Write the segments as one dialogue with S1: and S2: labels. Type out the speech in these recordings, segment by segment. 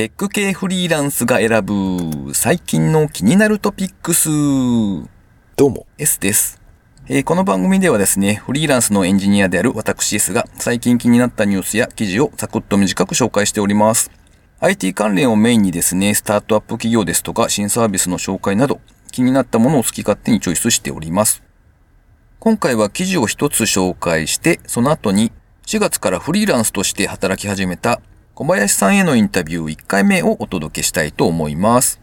S1: テック系フリーランスが選ぶ最近の気になるトピックス。
S2: どうも。
S1: S です。えーこの番組ではですね、フリーランスのエンジニアである私 S が最近気になったニュースや記事をサクッと短く紹介しております。IT 関連をメインにですね、スタートアップ企業ですとか新サービスの紹介など気になったものを好き勝手にチョイスしております。今回は記事を一つ紹介して、その後に4月からフリーランスとして働き始めた小林さんへのインタビュー1回目をお届けしたいと思います。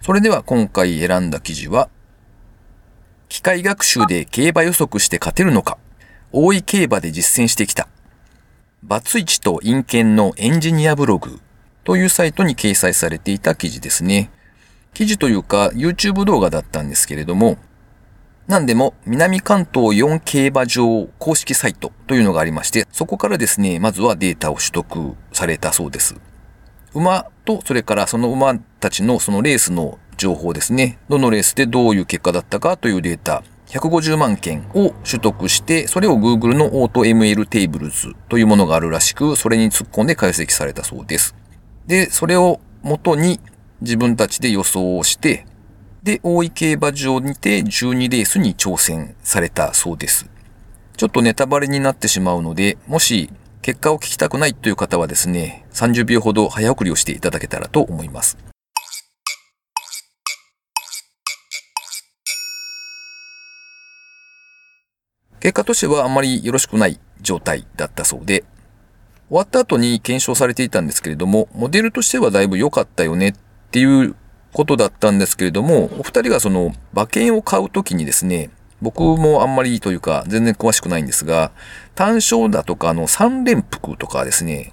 S1: それでは今回選んだ記事は、機械学習で競馬予測して勝てるのか大井競馬で実践してきた。バツイチと陰険のエンジニアブログというサイトに掲載されていた記事ですね。記事というか YouTube 動画だったんですけれども、なんでも南関東4競馬場公式サイトというのがありまして、そこからですね、まずはデータを取得されたそうです。馬と、それからその馬たちのそのレースの情報ですね。どのレースでどういう結果だったかというデータ、150万件を取得して、それを Google のオート ML テーブルズというものがあるらしく、それに突っ込んで解析されたそうです。で、それを元に自分たちで予想をして、で、大井競馬場にて12レースに挑戦されたそうです。ちょっとネタバレになってしまうので、もし結果を聞きたくないという方はですね、30秒ほど早送りをしていただけたらと思います。結果としてはあまりよろしくない状態だったそうで、終わった後に検証されていたんですけれども、モデルとしてはだいぶ良かったよねっていうことだったんですけれども、お二人がその馬券を買うときにですね、僕もあんまりいいというか全然詳しくないんですが、単勝だとかあの三連複とかですね、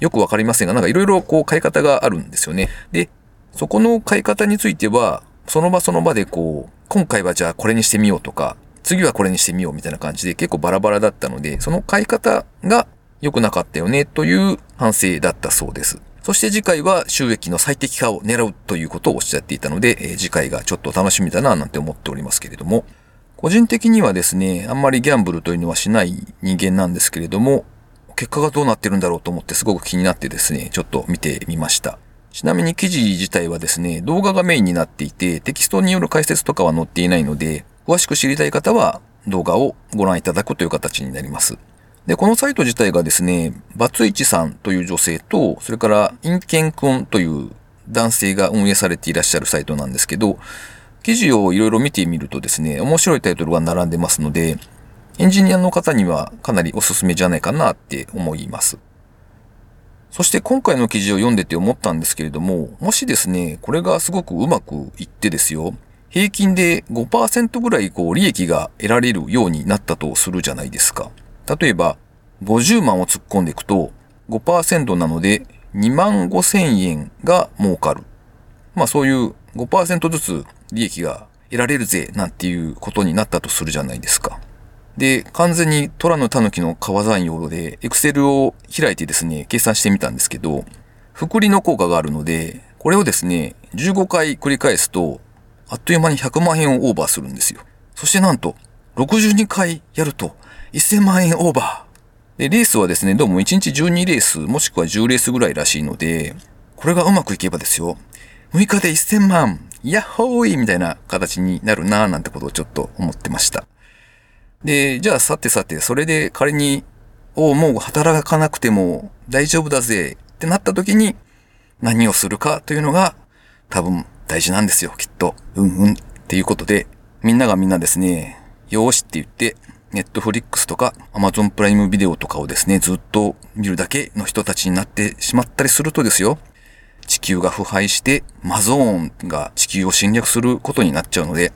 S1: よくわかりませんが、なんかいろいろこう買い方があるんですよね。で、そこの買い方については、その場その場でこう、今回はじゃあこれにしてみようとか、次はこれにしてみようみたいな感じで結構バラバラだったので、その買い方が良くなかったよねという反省だったそうです。そして次回は収益の最適化を狙うということをおっしゃっていたので、え次回がちょっと楽しみだななんて思っておりますけれども、個人的にはですね、あんまりギャンブルというのはしない人間なんですけれども、結果がどうなってるんだろうと思ってすごく気になってですね、ちょっと見てみました。ちなみに記事自体はですね、動画がメインになっていて、テキストによる解説とかは載っていないので、詳しく知りたい方は動画をご覧いただくという形になります。で、このサイト自体がですね、バツイチさんという女性と、それからインケンくんという男性が運営されていらっしゃるサイトなんですけど、記事をいろいろ見てみるとですね、面白いタイトルが並んでますので、エンジニアの方にはかなりおすすめじゃないかなって思います。そして今回の記事を読んでて思ったんですけれども、もしですね、これがすごくうまくいってですよ、平均で5%ぐらいこう利益が得られるようになったとするじゃないですか。例えば、50万を突っ込んでいくと、5%なので2万5千円が儲かる。まあそういう5%ずつ利益が得られるぜなんていうことになったとするじゃないですか。で、完全に虎の狸の川山用で、エクセルを開いてですね、計算してみたんですけど、複利の効果があるので、これをですね、15回繰り返すと、あっという間に100万円をオーバーするんですよ。そしてなんと、62回やると、1000万円オーバー。で、レースはですね、どうも1日12レース、もしくは10レースぐらいらしいので、これがうまくいけばですよ、6日で1000万、ヤッホーイみたいな形になるなぁなんてことをちょっと思ってました。で、じゃあさてさて、それで仮に、おもう働かなくても大丈夫だぜってなった時に何をするかというのが多分大事なんですよ、きっと。うんうん。っていうことで、みんながみんなですね、よーしって言って、ネットフリックスとか Amazon プライムビデオとかをですね、ずっと見るだけの人たちになってしまったりするとですよ、地球が腐敗してマゾーンが地球を侵略することになっちゃうので、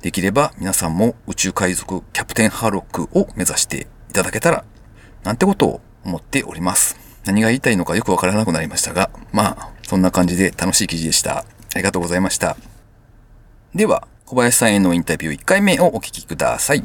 S1: できれば皆さんも宇宙海賊キャプテンハーロックを目指していただけたら、なんてことを思っております。何が言いたいのかよくわからなくなりましたが、まあ、そんな感じで楽しい記事でした。ありがとうございました。では、小林さんへのインタビュー1回目をお聞きください。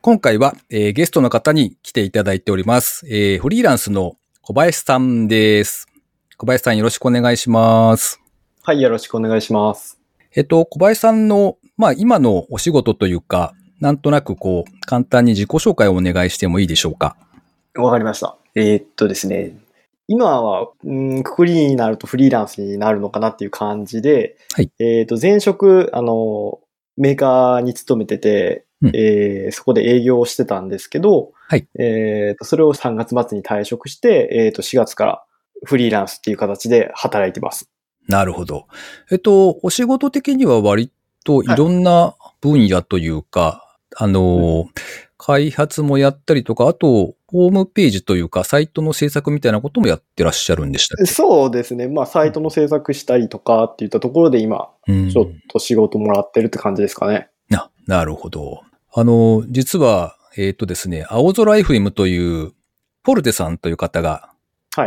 S1: 今回は、えーゲストの方に来ていただいております。えーフリーランスの小林さんです。小林さんよろしくお願いします。
S2: はい、よろしくお願いします。
S1: えっと、小林さんの、まあ今のお仕事というか、なんとなくこう、簡単に自己紹介をお願いしてもいいでしょうか？
S2: わかりました。えーっとですね、今は、うん、くくりになるとフリーランスになるのかなっていう感じで、
S3: はい。
S2: えっ、と、前職、あの、メーカーに勤めてて、
S3: うん。
S2: えーそこで営業をしてたんですけど、
S3: はい。
S2: えっ、と、それを3月末に退職して、えっ、と、4月からフリーランスっていう形で働いてます。
S3: なるほど。えっと、お仕事的には割とい。ろんな分野というか、あの、開発もやったりとか、あと、ホームページというか、サイトの制作みたいなこともやってらっしゃるんでしたっけ？
S2: そうですね。まあ、サイトの制作したりとかっていったところで今、
S3: うん
S2: ちょっと仕事もらってるって感じですかね。
S3: な、なるほど。あの、実は、えっ、とですね、青空 FM という、フォルテさんという方が。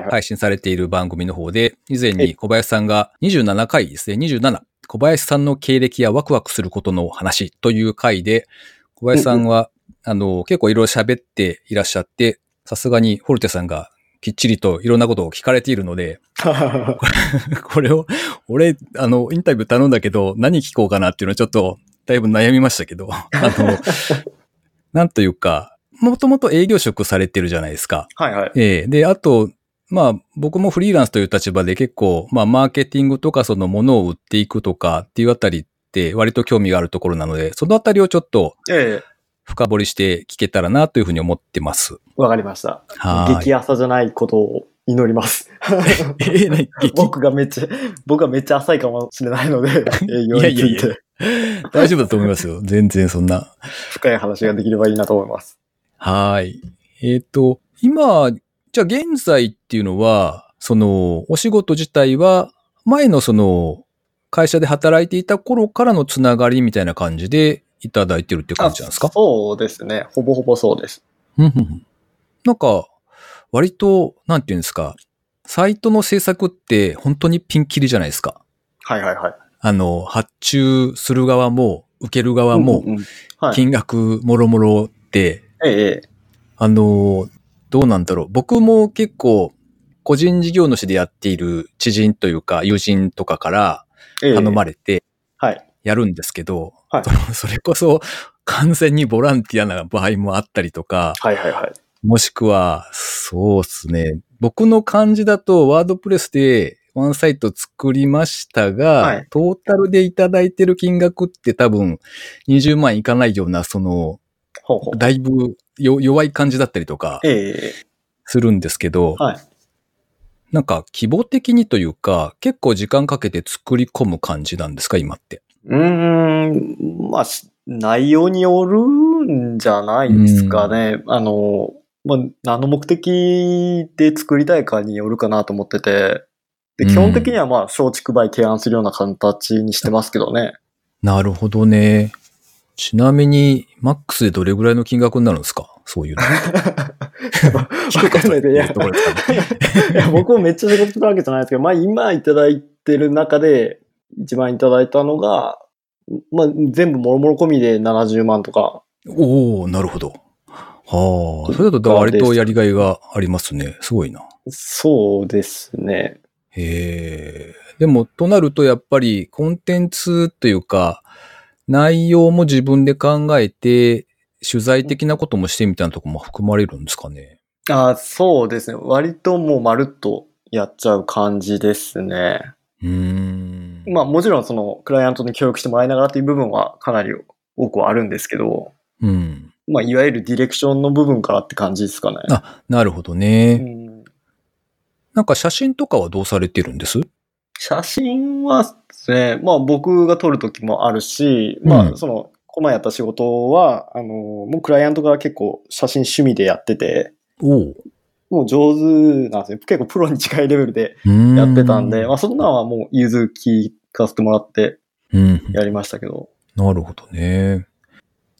S3: 配信されている番組の方で、以前
S2: え
S3: に小林さんが27回ですね、27、小林さんの経歴やワクワクすることの話という回で、小林さんは、あの、結構いろいろ喋っていらっしゃって、さすがにフォルテさんがきっちりといろんなことを聞かれているので、これを、俺、あの、インタビュー頼んだけど、何聞こうかなっていうのはちょっと、だいぶ悩みましたけど、あの、なんというか、もともと営業職されてるじゃないですか。
S2: はいはい。
S3: ええで、あと、まあ、僕もフリーランスという立場で結構、まあ、マーケティングとかそのものを売っていくとかっていうあたりって割と興味があるところなので、そのあたりをちょっと
S2: ええ
S3: 深掘りして聞けたらなというふうに思ってます。
S2: わかりました。
S3: はい。
S2: 激浅じゃないことを祈ります。僕がめっちゃ、僕がめっちゃ浅いかもしれないので、営業につい
S3: いやいやい
S2: て
S3: 大丈夫だと思いますよ。全然そんな。
S2: 深い話ができればいいなと思います。
S3: はい。えっ、と、今、じゃあ現在っていうのは、その、お仕事自体は、前のその、会社で働いていた頃からのつながりみたいな感じでいただいてるっていう感じなんですか？
S2: そうですね。ほぼほぼそうです。
S3: なんか、割と、なんていうんですか、サイトの制作って本当にピンキリじゃないですか。
S2: はいはいはい。
S3: あの、発注する側も、受ける側も
S2: うん、うんうんはい。
S3: 金額もろもろって、
S2: ええええ
S3: あの、どうなんだろう。僕も結構、個人事業主でやっている知人というか、友人とかから
S2: ええ
S3: 頼まれて
S2: はい。
S3: やるんですけど、
S2: はい
S3: それこそ完全にボランティアな場合もあったりとか、
S2: はいはいはい。
S3: もしくは、そうですね。僕の感じだと、ワードプレスでワンサイト作りましたが、
S2: はい
S3: トータルでいただいてる金額って多分20万いかないような、その、
S2: ほうほう。
S3: だいぶよ弱い感じだったりとかするんですけど、
S2: えはい。
S3: なんか規模的にというか、結構時間かけて作り込む感じなんですか、今って？
S2: うーん、まあ、し内容によるんじゃないですかね。あの、まあ、何の目的で作りたいかによるかなと思ってて、で、
S3: うん
S2: 基本的にはまあ、松竹梅提案するような形にしてますけどね。
S3: なるほどね。ちなみに、マックスでどれぐらいの金額になるんですか？そういうの。
S2: わかんない で、いや、僕もめっちゃ仕事するわけじゃないですけど、まあ今いただいてる中で、一番いただいたのが、まあ全部もろもろ込みで70万とか。
S3: おおなるほど。はあ、それだと割とやりがいがありますね。すごいな。
S2: そうですね。
S3: へえ。でも、となるとやっぱりコンテンツというか、内容も自分で考えて、取材的なこともしてみたいなところも含まれるんですかね。
S2: あそうですね。割ともうまるっとやっちゃう感じですね。
S3: うーん。
S2: まあもちろんそのクライアントに協力してもらいながらっていう部分はかなり多くはあるんですけど、
S3: うん。
S2: まあいわゆるディレクションの部分からって感じですかね。
S3: あ、なるほど
S2: う
S3: ね。
S2: ん
S3: なんか写真とかはどうされてるんです？
S2: 写真はですね、まあ僕が撮る時もあるし、ま
S3: うん
S2: あその、この前やった仕事は、あの、もうクライアントが結構写真趣味でやってて、
S3: おお。
S2: もう上手なんですよ。結構プロに近いレベルでやってたんで、まあそんなんはもう融通聞かせてもらって
S3: うん。
S2: やりましたけど。
S3: なるほどね。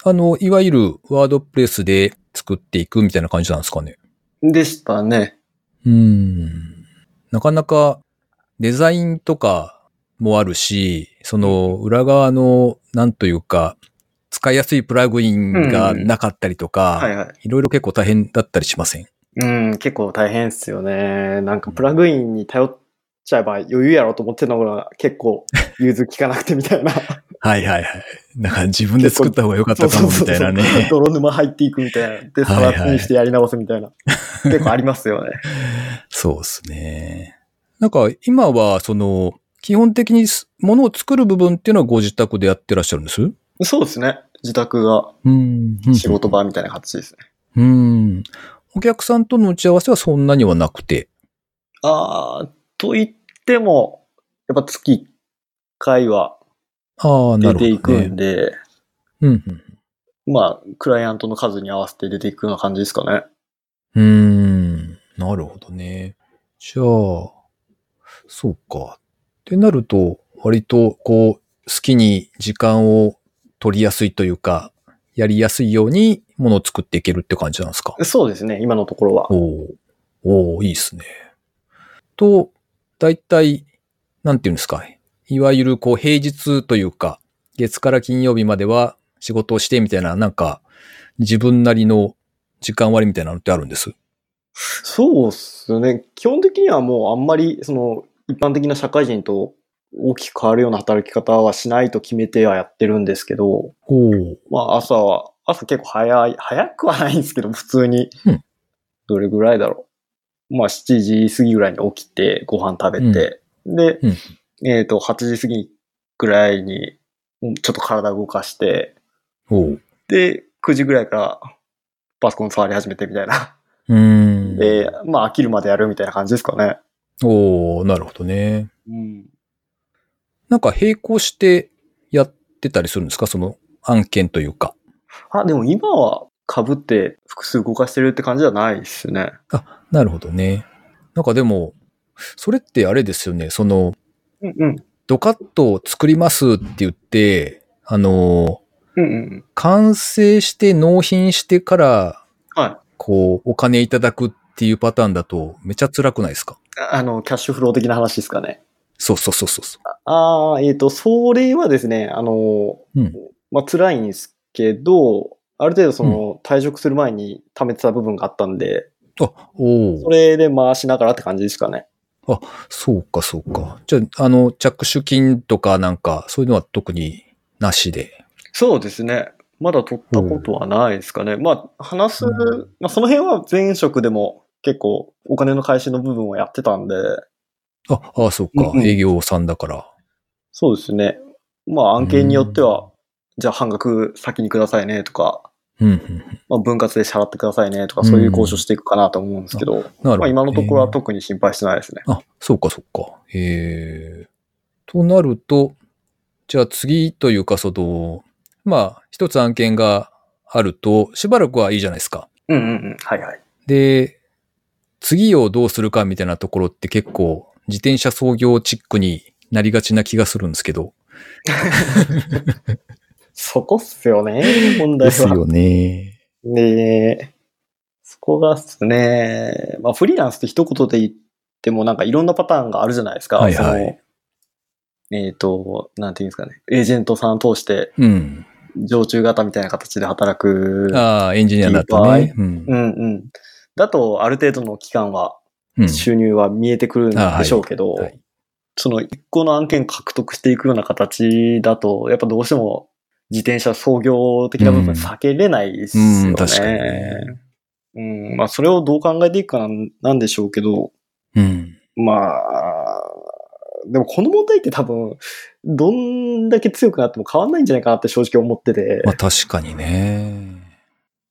S3: あの、いわゆるワードプレスで作っていくみたいな感じなんですかね。
S2: でしたね。
S3: うん。なかなかデザインとかもあるし、その裏側の、なんというか、使いやすいプラグインがなかったりとか、
S2: はいはい。
S3: いろいろ結構大変だったりしません？
S2: うん、結構大変っすよね。なんかプラグインに頼っちゃえば余裕やろうと思ってるのが結構 融通聞かなくてみたいな。
S3: はいはいはい。だから自分で作った方が良かったかもみたいなね。
S2: そうそうそう泥沼入っていくみたいな。で、さらにしてやり直すみたいな。結構ありますよね。
S3: そうですね。なんか今はその、基本的に物を作る部分っていうのはご自宅でやってらっしゃるんです？
S2: そうですね。自宅が
S3: うん。
S2: 仕事場みたいな形ですね。
S3: うん。お客さんとの打ち合わせはそんなにはなくて。
S2: あー、と言っても、やっぱ月1回は。出ていくんで、
S3: うんうん。
S2: まあ、クライアントの数に合わせて出ていくような感じですかね。
S3: うーん。なるほどね。じゃあ、そうか。ってなると、割と、こう、好きに時間を取りやすいというか、やりやすいようにものを作っていけるって感じなんですか？
S2: そうですね、今のところは。
S3: おおいいですね。と、だいたい、なんていうんですか？いわゆる、こう、平日というか、月から金曜日までは仕事をしてみたいな、なんか、自分なりの時間割みたいなのってあるんです？
S2: そうっすね。基本的にはもうあんまり、その、一般的な社会人と大きく変わるような働き方はしないと決めてはやってるんですけど、まあ朝は、朝結構早い、早くはないんですけど、普通に
S3: うん、
S2: どれぐらいだろう。まあ7時過ぎぐらいに起きてご飯食べて、で、
S3: うん
S2: えっ、と、8時過ぎぐらいに、ちょっと体動かして、で、9時ぐらいからパソコン触り始めてみたいな。
S3: うーん。
S2: で、まあ飽きるまでやるみたいな感じですかね。
S3: おおなるほどね。
S2: うん。
S3: なんか並行してやってたりするんですか？その案件というか。
S2: あ、でも今は被って複数動かしてるって感じじゃないですね。
S3: なるほどね。なんかでも、それってあれですよね。その、
S2: うんうん。
S3: ドカッと作りますって言って、あの、
S2: うんうん。
S3: 完成して納品してから、
S2: は
S3: こう、お金いただくっていうパターンだと、めちゃ辛くないですか？
S2: い。あの、キャッシュフロー的な話ですかね。
S3: そうそうそうそう。
S2: ああ、えっ、と、それはですね、あの、
S3: うん
S2: まあ、辛いんですけど、ある程度その、退職する前に貯めてた部分があったんで、
S3: あ、おお
S2: それで回しながらって感じですかね。
S3: そうかそうか。じゃあ、あの、着手金とかなんか、そういうのは特になしで。
S2: そうですね。まだ取ったことはないですかね。まあ、話す、
S3: う
S2: まあ、その辺は前職でも結構お金の返しの部分をやってたんで、
S3: あ、ああ、そうか。
S2: うんうん
S3: 営業さんだから。
S2: そうですね。まあ、案件によっては、じゃあ半額先にくださいねとか、
S3: うん、うん。
S2: まあ、分割で支払ってくださいねとか、そういう交渉していくかなと思うんですけど、今のところは
S3: へ
S2: 特に心配してないですね。
S3: えあ、そうかそうか。へえ。となると、じゃあ次というか、その、まあ、一つ案件があると、しばらくはいいじゃないですか。
S2: うんうんうん。はいはい。
S3: で、次をどうするかみたいなところって結構自転車操業チックになりがちな気がするんですけど。
S2: そこっすよね、問題は。
S3: ですよね。
S2: で、そこがっすね、まあフリーランスって一言で言ってもなんかいろんなパターンがあるじゃないですか。
S3: はいはい
S2: えっ、と、なんていうんですかね。エージェントさん通して
S3: うん。
S2: 常駐型みたいな形で働く。
S3: ああ、エンジニアだとね。うん
S2: う。んうん。だと、ある程度の期間は
S3: うん
S2: 収入は見えてくるんでしょうけど、
S3: はい
S2: その一個の案件獲得していくような形だと、やっぱどうしても自転車操業的な部分避けれないですよね。
S3: うん確かにね
S2: うん、まあそれをどう考えていくかなんでしょうけど、
S3: うん。
S2: まあ、でもこの問題って多分、どんだけ強くなっても変わんないんじゃないかなって正直思ってて、
S3: まあ確かにね。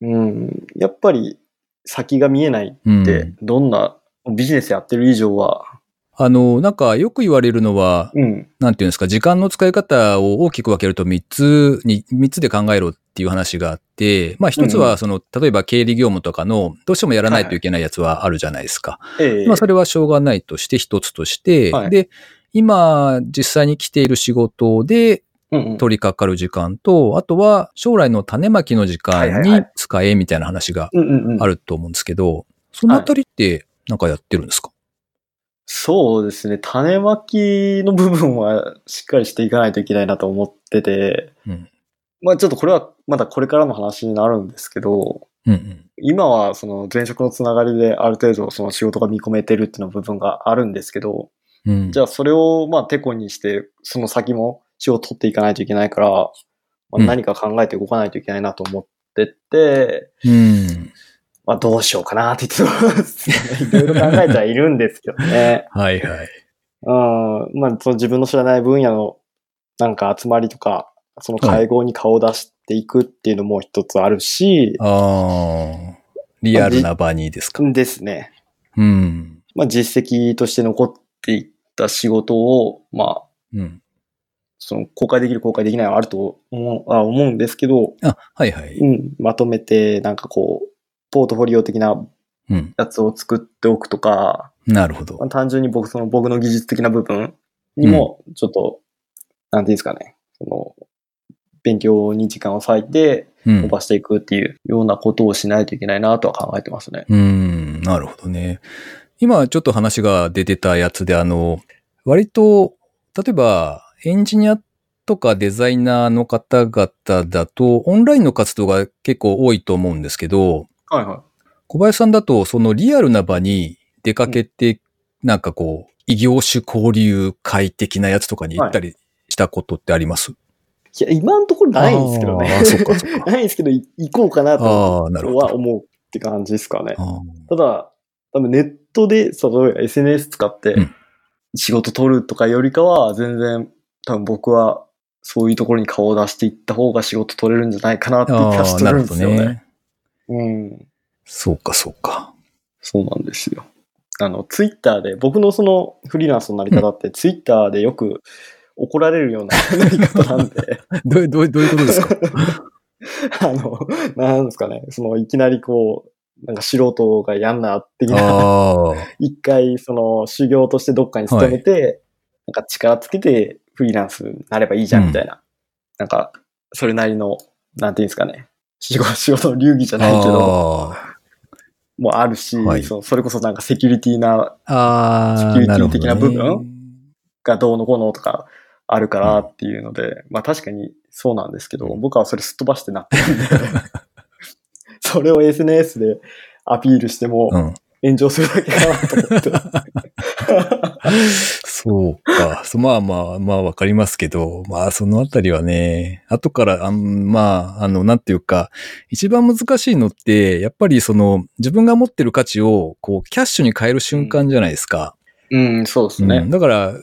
S2: うん、やっぱり先が見えない
S3: うん。
S2: って、どんなビジネスやってる以上は、
S3: あの、なんかよく言われるのは、
S2: うん、
S3: なんていうんですか、時間の使い方を大きく分けると3つに、3つで考えろっていう話があって、まあ一つ
S2: うんう
S3: はその、例えば経理業務とかの、どうしてもやらないといけないやつはあるじゃないですか。
S2: ええ。
S3: まあそれはしょうがないとして一つとして、
S2: はい。
S3: で、今実際に来ている仕事で
S2: うんうん。
S3: 取り掛かる時間と、あとは将来の種まきの時間に
S2: はいはいはい。
S3: 使えみたいな話が
S2: うんうんうん。
S3: あると思うんですけど、そのあたりってなんかやってるんですか、
S2: そうですね。種まきの部分はしっかりしていかないといけないなと思ってて、
S3: うん
S2: まあちょっとこれはまだこれからの話になるんですけど、
S3: うんうん。
S2: 今はその前職のつながりである程度その仕事が見込めてるっていうの部分があるんですけど、
S3: うん。
S2: じゃあそれをまあテコにしてその先も仕事を取っていかないといけないから、まあ、何か考えて動かないといけないなと思ってて、
S3: うん。
S2: まあどうしようかなって言って。いろいろ考えてはいるんですけどね。
S3: はいはい。
S2: うん。まあその自分の知らない分野のなんか集まりとか、その会合に顔を出していくっていうのも一つあるし、
S3: ああ、リアルな場にですか。
S2: ですね。
S3: うん。
S2: まあ実績として残っていった仕事を、まあ、
S3: うん。
S2: その公開できる公開できないはあると思うあ思うんですけど、
S3: あ、はいはい。
S2: うん、まとめてなんかこう、ポートフォリオ的な
S3: うん。
S2: やつを作っておくとか、
S3: なるほど
S2: まあ。単純に僕、その僕の技術的な部分にも、ちょっと、なんていうんですかね、その、勉強に時間を割いて
S3: うん
S2: 伸。ばしていくっていうようなことをしないといけないなとは考えてますね。
S3: うん、なるほどね。今ちょっと話が出てたやつで、あの、割と、例えばエンジニアとかデザイナーの方々だと、オンラインの活動が結構多いと思うんですけど、
S2: はいは
S3: 小林さんだと、そのリアルな場に出かけて、なんかこう、異業種交流会的なやつとかに行ったりしたことってあります、
S2: い。いや、今のところないんですけどね。
S3: あーそっかそっか
S2: ないんですけど、い行こうかな
S3: あ
S2: と
S3: あ、なるほど。
S2: は思うって感じですかね。ただ、多分ネットで、例えば SNS 使って
S3: うん
S2: 仕事取るとかよりかは、全然多分僕はそういうところに顔を出していった方が仕事取れるんじゃないかなって気がして
S3: なるほど
S2: るんですよね。
S3: ね。
S2: うん。
S3: そうか、そうか。
S2: そうなんですよ。あの、ツイッターで、僕のそのフリーランスのなり方って、ツイッターでよく怒られるような なり方なんで、
S3: どういう、どういうどういうことですか？
S2: あの、なんですかね、その、いきなりこう、なんか素人がやんな的な。一回その修行としてどっかに勤めて、なんか力つけてフリーランスになればいいじゃんみたいな。なんか、それなりの、なんていうんですかね、仕事仕事の流儀じゃないけど、
S3: あ
S2: もあるし、
S3: はい
S2: そのそれこそなんかセキュリティな。セキュリティ的な部分がどうのこうのとかあるからっていうので、まあ確かにそうなんですけど、僕はそれすっ飛ばしてなってるんで、それを SNS でアピールしても
S3: うん。
S2: 炎上するだけかなと思って。
S3: そうか。そまあまあまあわかりますけど、まあそのあたりはね、後から、あんまあ、あの、なんていうか、一番難しいのって、やっぱりその自分が持ってる価値をこうキャッシュに変える瞬間じゃないですか。
S2: うん、そうです
S3: うん
S2: ね。
S3: だから、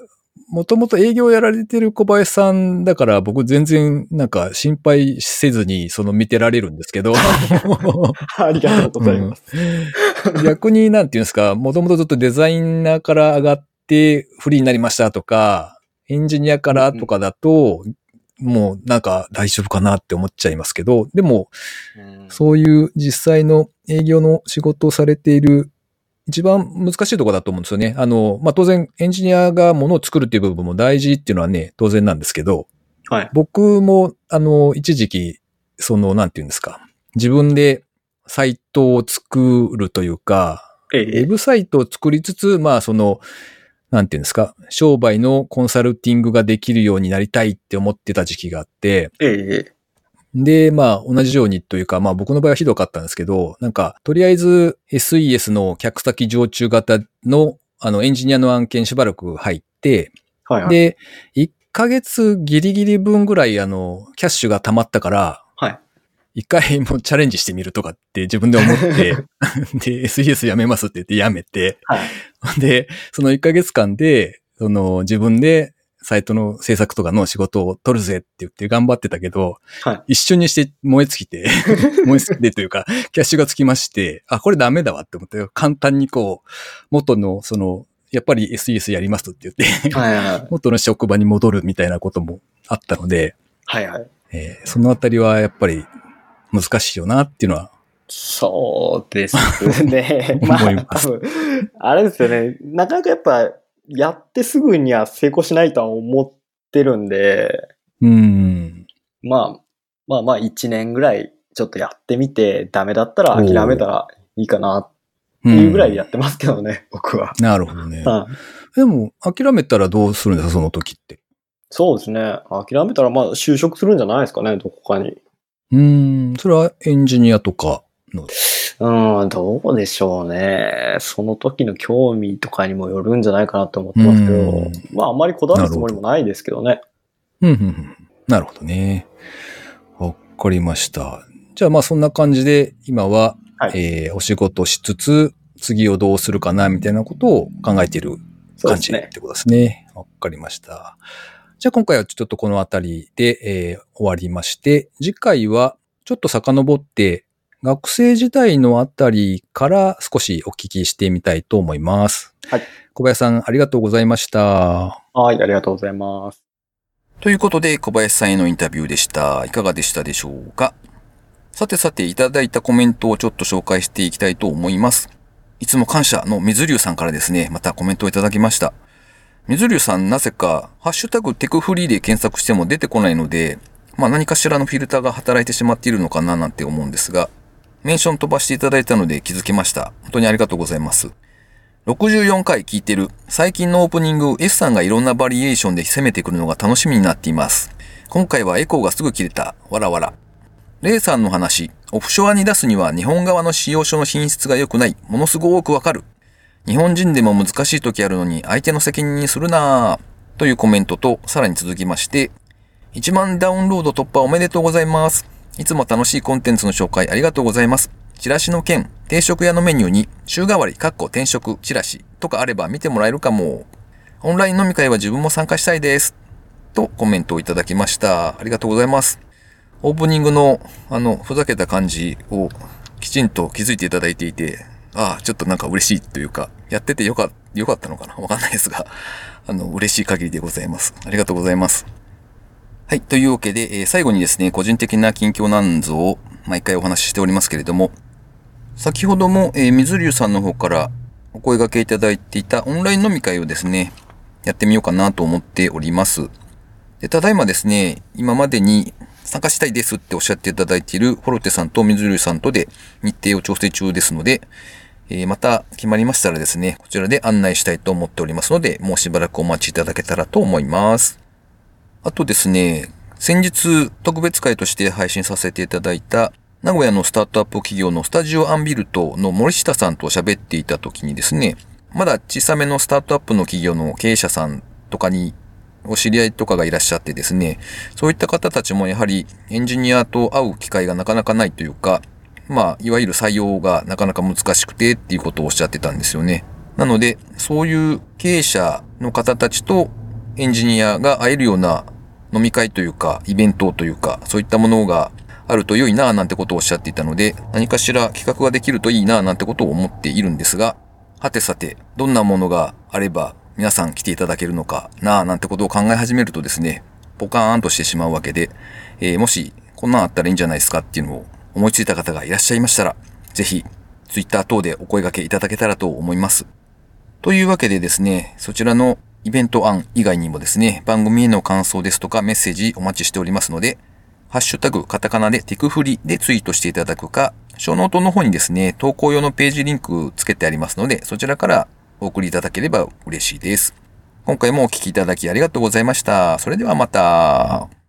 S3: もともと営業やられてる小林さんだから僕全然なんか心配せずにその見てられるんですけど。
S2: ありがとうございます。
S3: うん逆になんていうんですか、もともとずっとデザイナーから上がってフリーになりましたとか、エンジニアからとかだと、もうなんか大丈夫かなって思っちゃいますけど、でもそういう実際の営業の仕事をされている一番難しいところだと思うんですよね。あの、まあ、当然エンジニアがものを作るっていう部分も大事っていうのはね、当然なんですけど、
S2: はい。
S3: 僕も、あの、一時期、その、なんていうんですか、自分でサイトを作るというか、
S2: え
S3: ウェブサイトを作りつつ、まあ、その、なんていうんですか、商売のコンサルティングができるようになりたいって思ってた時期があって、
S2: え、ええ、
S3: で、まあ、同じようにというか、まあ、僕の場合はひどかったんですけど、なんか、とりあえず SES の客先常駐型の、あの、エンジニアの案件しばらく入って、
S2: はいはい。
S3: で、1ヶ月ギリギリ分ぐらい、あの、キャッシュが溜まったから、
S2: はい。
S3: 一回もうチャレンジしてみるとかって自分で思って、で、SES やめますって言ってやめて、
S2: はい。
S3: で、その1ヶ月間で、その自分でサイトの制作とかの仕事を取るぜって言って頑張ってたけど、
S2: はい。
S3: 一瞬にして燃え尽きて、燃え尽きてというか、キャッシュがつきまして、あ、これダメだわって思って、簡単にこう、元の、その、やっぱり SES やりますって言って、
S2: はいはい。
S3: 元の職場に戻るみたいなこともあったので、
S2: はいはい。
S3: えーそのあたりはやっぱり難しいよなっていうのは、
S2: そうですね。まあ、多分、あれですよね。なかなかやっぱ、やってすぐには成功しないとは思ってるんで、
S3: うん、
S2: まあ、まあまあ一年ぐらいちょっとやってみて、ダメだったら諦めたらいいかなっていうぐらいでやってますけどね、僕は。
S3: なるほどね。
S2: はい
S3: でも、諦めたらどうするんですか、その時って？
S2: そうですね。諦めたらまあ就職するんじゃないですかね、どこかに。
S3: うん、それはエンジニアとかの？
S2: うん、どうでしょうね。その時の興味とかにもよるんじゃないかなと思ってますけど
S3: うん、
S2: まああんまりこだわるつもりもないですけどね。
S3: うん、うん、うん。なるほどね。かりました。じゃあまあそんな感じで、今は、
S2: はい
S3: えーお仕事しつつ、次をどうするかな、みたいなことを考えている感じっ。てことですね。わかりました。じゃあ今回はちょっとこのあたりで、えー終わりまして、次回はちょっと遡って、学生時代のあたりから少しお聞きしてみたいと思います。
S2: はい。
S3: 小林さん、ありがとうございました。
S2: はい、ありがとうございます。
S1: ということで、小林さんへのインタビューでした。いかがでしたでしょうか？さてさて、いただいたコメントをちょっと紹介していきたいと思います。いつも感謝の水流さんからですね、またコメントをいただきました。水流さん、なぜか、ハッシュタグテクフリーで検索しても出てこないので、まあ何かしらのフィルターが働いてしまっているのかななんて思うんですが、メンション飛ばしていただいたので気づきました。本当にありがとうございます。64回聞いてる。最近のオープニング、S さんがいろんなバリエーションで攻めてくるのが楽しみになっています。今回はエコーがすぐ切れた。わらわら。レイさんの話、オフショアに出すには日本側の使用書の品質が良くない。ものすごくわかる。日本人でも難しい時あるのに相手の責任にするなぁ。というコメントと、さらに続きまして、1万ダウンロード突破おめでとうございます。いつも楽しいコンテンツの紹介ありがとうございます。チラシの件、定食屋のメニューに、週替わり、かっこ転職、チラシとかあれば見てもらえるかも。オンライン飲み会は自分も参加したいです。とコメントをいただきました。ありがとうございます。オープニングの、あの、ふざけた感じをきちんと気づいていただいていて、ああ、ちょっとなんか嬉しいというか、やっててよか、よかったのかな？わかんないですが、あの、嬉しい限りでございます。ありがとうございます。はい。というわけで、えー最後にですね、個人的な近況なんぞを毎回お話ししておりますけれども、先ほども、えー水流さんの方からお声掛けいただいていたオンライン飲み会をですね、やってみようかなと思っております。でただいまですね、今までに参加したいですっておっしゃっていただいているフォロテさんと水流さんとで日程を調整中ですので、えーまた決まりましたらですね、こちらで案内したいと思っておりますので、もうしばらくお待ちいただけたらと思います。あとですね、先日特別会として配信させていただいた名古屋のスタートアップ企業のスタジオアンビルトの森下さんと喋っていた時にですね、まだ小さめのスタートアップの企業の経営者さんとかにお知り合いとかがいらっしゃってですね、そういった方たちもやはりエンジニアと会う機会がなかなかないというか、まあ、いわゆる採用がなかなか難しくてっていうことをおっしゃってたんですよね。なので、そういう経営者の方たちとエンジニアが会えるような飲み会というか、イベントというか、そういったものがあると良いなぁなんてことをおっしゃっていたので、何かしら企画ができるといいなぁなんてことを思っているんですが、はてさて、どんなものがあれば皆さん来ていただけるのかなぁなんてことを考え始めるとですね、ポカーンとしてしまうわけで、えーもしこんなんあったらいいんじゃないですかっていうのを思いついた方がいらっしゃいましたら、ぜひ、ツイッター等でお声掛けいただけたらと思います。というわけでですね、そちらのイベント案以外にもですね、番組への感想ですとかメッセージお待ちしておりますので、ハッシュタグカタカナでテクフリでツイートしていただくか、ショーノートの方にですね、投稿用のページリンクつけてありますので、そちらからお送りいただければ嬉しいです。今回もお聴きいただきありがとうございました。それではまた。